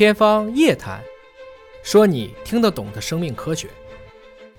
天方夜谭，说你听得懂的生命科学。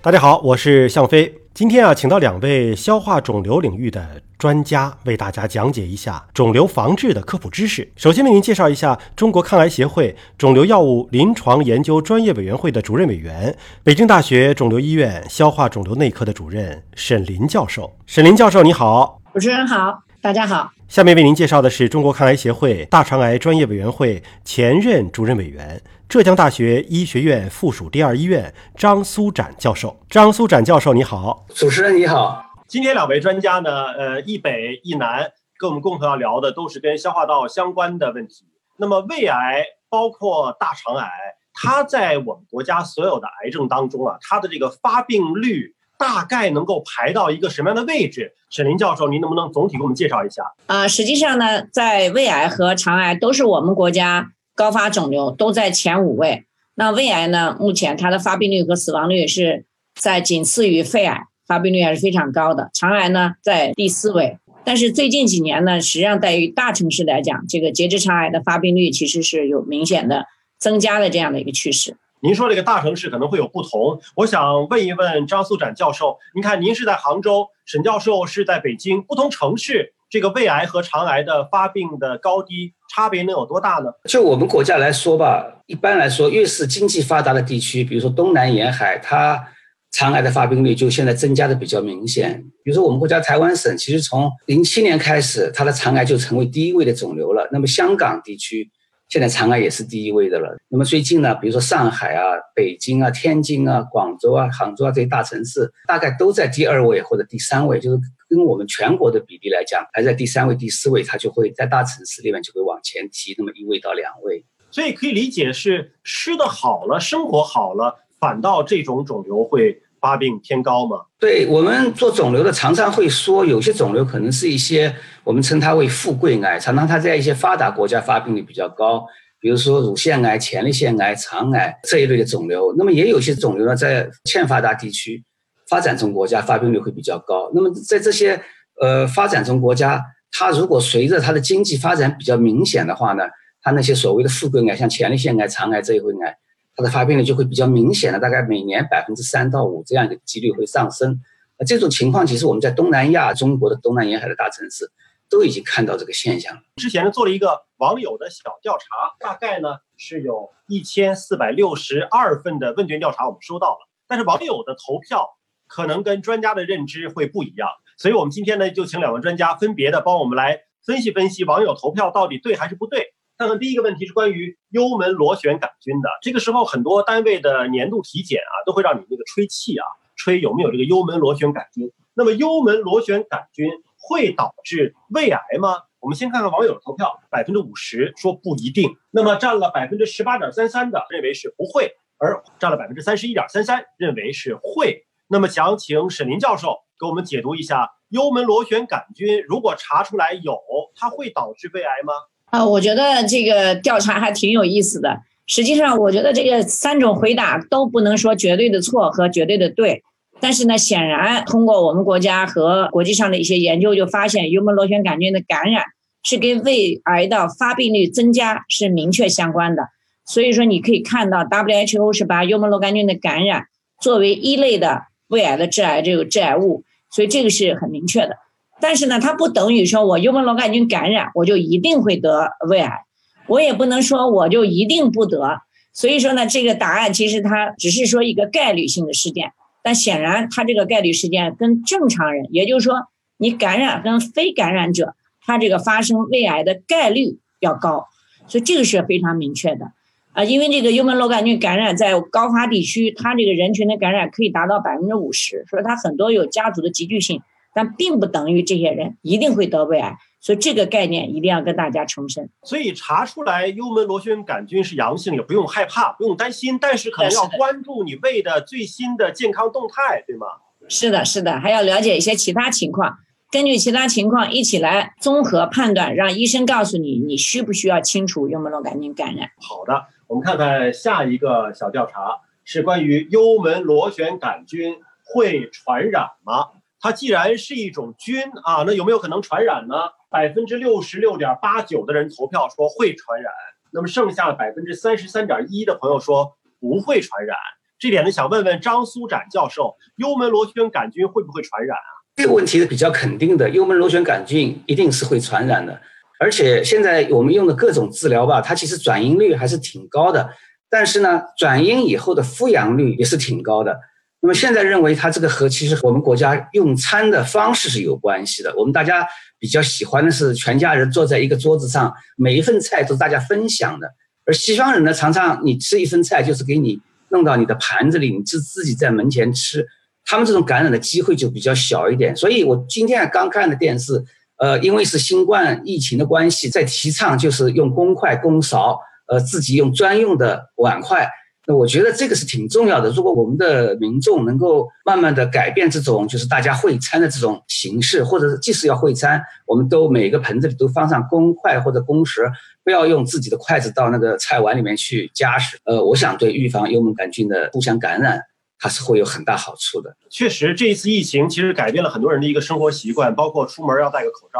大家好，我是向飞。今天啊，请到两位消化肿瘤领域的专家，为大家讲解一下肿瘤防治的科普知识。首先为您介绍一下中国抗癌协会肿瘤药物临床研究专业委员会的主任委员，北京大学肿瘤医院消化肿瘤内科的主任沈林教授。沈林教授，你好。主持人好，大家好。下面为您介绍的是中国抗癌协会大肠癌专业委员会前任主任委员。浙江大学医学院附属第二医院张苏展教授，张苏展教授你好，主持人你好。今天两位专家呢，呃，一北一南，跟我们共同要聊的都是跟消化道相关的问题。那么胃癌包括大肠癌，它在我们国家所有的癌症当中啊，它的这个发病率大概能够排到一个什么样的位置？沈林教授，您能不能总体给我们介绍一下？啊，实际上呢，在胃癌和肠癌都是我们国家。高发肿瘤都在前五位，那胃癌呢？目前它的发病率和死亡率是在仅次于肺癌，发病率还是非常高的。肠癌呢在第四位，但是最近几年呢，实际上在于大城市来讲，这个结直肠癌的发病率其实是有明显的增加的这样的一个趋势。您说这个大城市可能会有不同，我想问一问张素展教授，您看您是在杭州，沈教授是在北京，不同城市。这个胃癌和肠癌的发病的高低差别能有多大呢？就我们国家来说吧，一般来说，越是经济发达的地区，比如说东南沿海，它肠癌的发病率就现在增加的比较明显。比如说我们国家台湾省，其实从零七年开始，它的肠癌就成为第一位的肿瘤了。那么香港地区现在长安也是第一位的了。那么最近呢，比如说上海啊、北京啊、天津啊、广州啊、杭州啊这些大城市，大概都在第二位或者第三位，就是。跟我们全国的比例来讲，排在第三位、第四位，它就会在大城市里面就会往前提那么一位到两位。所以可以理解是吃的好了，生活好了，反倒这种肿瘤会发病偏高吗？对我们做肿瘤的常常会说，有些肿瘤可能是一些我们称它为富贵癌，常常它在一些发达国家发病率比较高，比如说乳腺癌、前列腺癌、肠癌这一类的肿瘤。那么也有些肿瘤呢，在欠发达地区。发展中国家发病率会比较高。那么在这些呃发展中国家，它如果随着它的经济发展比较明显的话呢，它那些所谓的富贵癌，像前列腺癌、肠癌这一类癌，它的发病率就会比较明显的，大概每年百分之三到五这样的几率会上升。那这种情况其实我们在东南亚、中国的东南沿海的大城市都已经看到这个现象了。之前呢做了一个网友的小调查，大概呢是有一千四百六十二份的问卷调查，我们收到了，但是网友的投票。可能跟专家的认知会不一样，所以我们今天呢就请两位专家分别的帮我们来分析分析网友投票到底对还是不对。看看第一个问题是关于幽门螺旋杆菌的，这个时候很多单位的年度体检啊都会让你那个吹气啊，吹有没有这个幽门螺旋杆菌。那么幽门螺旋杆菌会导致胃癌吗？我们先看看网友投票，百分之五十说不一定，那么占了百分之十八点三三的认为是不会，而占了百分之三十一点三三认为是会。那么想请沈林教授给我们解读一下幽门螺旋杆菌，如果查出来有，它会导致胃癌吗？啊，我觉得这个调查还挺有意思的。实际上，我觉得这个三种回答都不能说绝对的错和绝对的对。但是呢，显然通过我们国家和国际上的一些研究，就发现幽门螺旋杆菌的感染是跟胃癌的发病率增加是明确相关的。所以说，你可以看到 WHO 是把幽门螺杆菌的感染作为一类的。胃癌的致癌这个致癌物，所以这个是很明确的。但是呢，它不等于说我幽门螺杆菌感染我就一定会得胃癌，我也不能说我就一定不得。所以说呢，这个答案其实它只是说一个概率性的事件，但显然它这个概率事件跟正常人，也就是说你感染跟非感染者，它这个发生胃癌的概率要高，所以这个是非常明确的。啊，因为这个幽门螺杆菌感染在高发地区，它这个人群的感染可以达到百分之五十，所以它很多有家族的集聚性，但并不等于这些人一定会得胃癌，所以这个概念一定要跟大家重申。所以查出来幽门螺旋杆菌是阳性，也不用害怕，不用担心，但是可能要关注你胃的最新的健康动态，对吗？是的，是的，还要了解一些其他情况。根据其他情况一起来综合判断，让医生告诉你你需不需要清除幽门螺杆菌感染。好的，我们看看下一个小调查是关于幽门螺旋杆菌会传染吗？它既然是一种菌啊，那有没有可能传染呢？百分之六十六点八九的人投票说会传染，那么剩下的百分之三十三点一的朋友说不会传染。这点呢，想问问张苏展教授，幽门螺旋杆菌会不会传染啊？这个问题是比较肯定的，幽门螺旋杆菌一定是会传染的。而且现在我们用的各种治疗吧，它其实转阴率还是挺高的，但是呢，转阴以后的复阳率也是挺高的。那么现在认为它这个和其实我们国家用餐的方式是有关系的。我们大家比较喜欢的是全家人坐在一个桌子上，每一份菜都是大家分享的。而西方人呢，常常你吃一份菜就是给你弄到你的盘子里，你自自己在门前吃，他们这种感染的机会就比较小一点。所以我今天刚看的电视。呃，因为是新冠疫情的关系，在提倡就是用公筷公勺，呃，自己用专用的碗筷。那我觉得这个是挺重要的。如果我们的民众能够慢慢的改变这种就是大家会餐的这种形式，或者是即使要会餐，我们都每个盆子里都放上公筷或者公勺，不要用自己的筷子到那个菜碗里面去夹食。呃，我想对预防幽门杆菌的互相感染。它是会有很大好处的。确实，这一次疫情其实改变了很多人的一个生活习惯，包括出门要戴个口罩，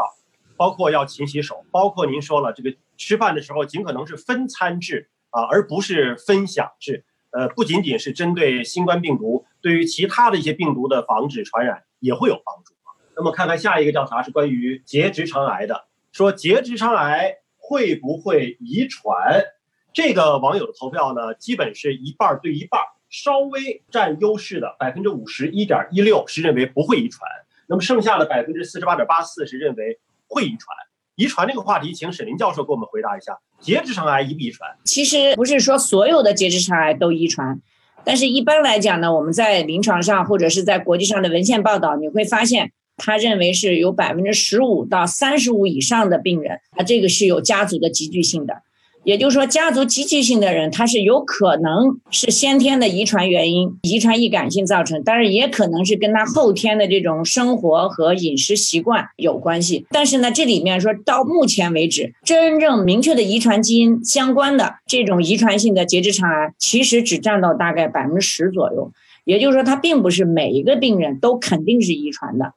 包括要勤洗手，包括您说了这个吃饭的时候尽可能是分餐制啊，而不是分享制。呃，不仅仅是针对新冠病毒，对于其他的一些病毒的防止传染也会有帮助。那么看看下一个调查是关于结直肠癌的，说结直肠癌会不会遗传？这个网友的投票呢，基本是一半对一半。稍微占优势的百分之五十一点一六是认为不会遗传，那么剩下的百分之四十八点八四是认为会遗传。遗传这个话题，请沈林教授给我们回答一下：结直肠癌遗不遗传？其实不是说所有的结直肠癌都遗传，但是一般来讲呢，我们在临床上或者是在国际上的文献报道，你会发现，他认为是有百分之十五到三十五以上的病人，他，这个是有家族的集聚性的。也就是说，家族积极性的人，他是有可能是先天的遗传原因、遗传易感性造成，但是也可能是跟他后天的这种生活和饮食习惯有关系。但是呢，这里面说到目前为止，真正明确的遗传基因相关的这种遗传性的结直肠癌，其实只占到大概百分之十左右。也就是说，它并不是每一个病人都肯定是遗传的。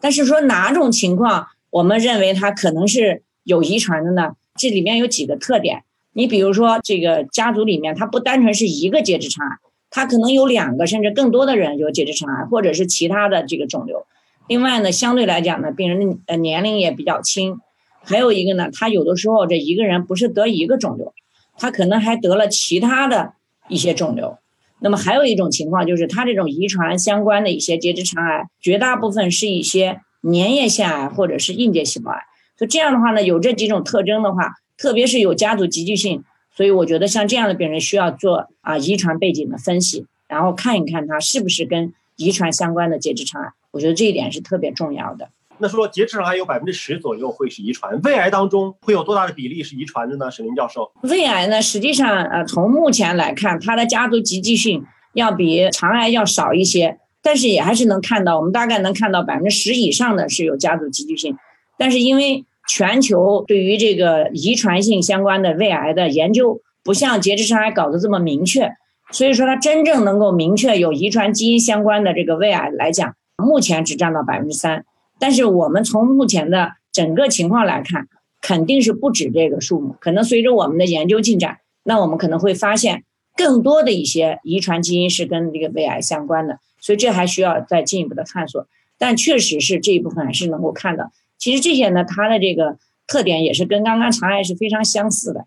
但是说哪种情况我们认为它可能是有遗传的呢？这里面有几个特点。你比如说，这个家族里面，它不单纯是一个结直肠癌，它可能有两个甚至更多的人有结直肠癌，或者是其他的这个肿瘤。另外呢，相对来讲呢，病人的呃年龄也比较轻。还有一个呢，他有的时候这一个人不是得一个肿瘤，他可能还得了其他的一些肿瘤。那么还有一种情况就是，他这种遗传相关的一些结直肠癌，绝大部分是一些粘液腺癌或者是硬结细胞癌。就这样的话呢，有这几种特征的话。特别是有家族集聚性，所以我觉得像这样的病人需要做啊遗传背景的分析，然后看一看他是不是跟遗传相关的结直肠癌。我觉得这一点是特别重要的。那说结直肠癌有百分之十左右会是遗传，胃癌当中会有多大的比例是遗传的呢？沈林教授，胃癌呢，实际上呃从目前来看，它的家族集聚性要比肠癌要少一些，但是也还是能看到，我们大概能看到百分之十以上的是有家族集聚性，但是因为全球对于这个遗传性相关的胃癌的研究，不像结直肠癌搞得这么明确，所以说它真正能够明确有遗传基因相关的这个胃癌来讲，目前只占到百分之三。但是我们从目前的整个情况来看，肯定是不止这个数目。可能随着我们的研究进展，那我们可能会发现更多的一些遗传基因是跟这个胃癌相关的，所以这还需要再进一步的探索。但确实是这一部分还是能够看到。其实这些呢，它的这个特点也是跟刚刚肠癌是非常相似的。